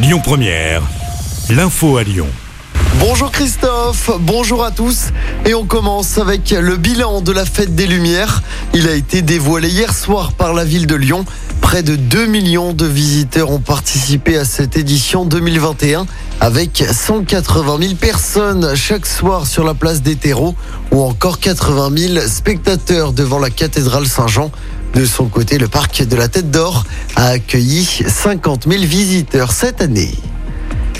Lyon Première, l'info à Lyon. Bonjour Christophe, bonjour à tous. Et on commence avec le bilan de la fête des Lumières. Il a été dévoilé hier soir par la ville de Lyon. Près de 2 millions de visiteurs ont participé à cette édition 2021 avec 180 000 personnes chaque soir sur la place des terreaux ou encore 80 000 spectateurs devant la cathédrale Saint-Jean. De son côté, le parc de la Tête d'Or a accueilli 50 000 visiteurs cette année.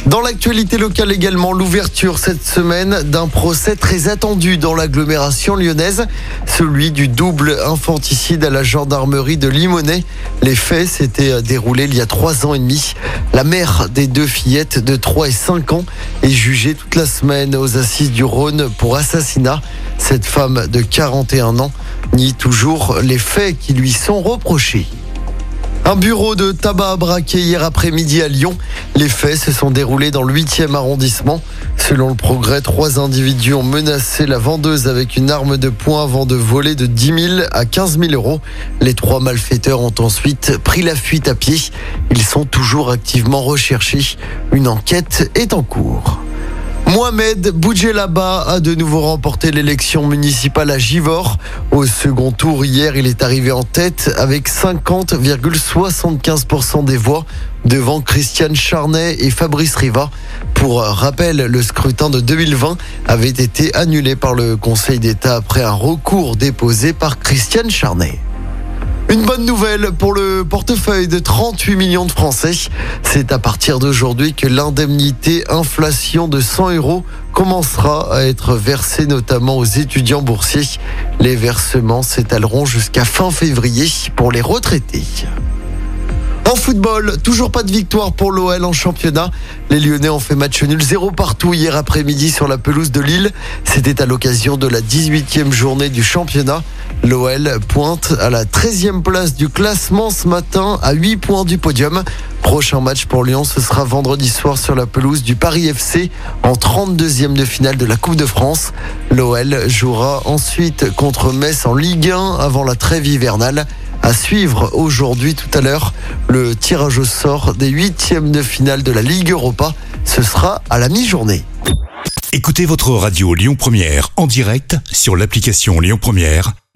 Dans l'actualité locale également, l'ouverture cette semaine d'un procès très attendu dans l'agglomération lyonnaise, celui du double infanticide à la gendarmerie de Limonest. Les faits s'étaient déroulés il y a trois ans et demi. La mère des deux fillettes de 3 et 5 ans est jugée toute la semaine aux assises du Rhône pour assassinat. Cette femme de 41 ans nie toujours les faits qui lui sont reprochés. Un bureau de tabac braqué hier après-midi à Lyon. Les faits se sont déroulés dans le 8e arrondissement. Selon le progrès, trois individus ont menacé la vendeuse avec une arme de poing avant de voler de 10 000 à 15 000 euros. Les trois malfaiteurs ont ensuite pris la fuite à pied. Ils sont toujours activement recherchés. Une enquête est en cours. Mohamed Boudjelaba a de nouveau remporté l'élection municipale à Givor. Au second tour hier, il est arrivé en tête avec 50,75% des voix devant Christiane Charnet et Fabrice Riva. Pour rappel, le scrutin de 2020 avait été annulé par le Conseil d'État après un recours déposé par Christiane Charnet. Une bonne nouvelle pour le portefeuille de 38 millions de Français. C'est à partir d'aujourd'hui que l'indemnité inflation de 100 euros commencera à être versée notamment aux étudiants boursiers. Les versements s'étaleront jusqu'à fin février pour les retraités. En football, toujours pas de victoire pour l'OL en championnat. Les Lyonnais ont fait match nul 0 partout hier après-midi sur la pelouse de Lille. C'était à l'occasion de la 18e journée du championnat. L'OL pointe à la 13e place du classement ce matin à 8 points du podium. Prochain match pour Lyon, ce sera vendredi soir sur la pelouse du Paris FC en 32e de finale de la Coupe de France. L'OL jouera ensuite contre Metz en Ligue 1 avant la trêve hivernale. À suivre aujourd'hui tout à l'heure le tirage au sort des huitièmes de finale de la Ligue Europa. Ce sera à la mi-journée. Écoutez votre radio Lyon Première en direct sur l'application Lyon Première,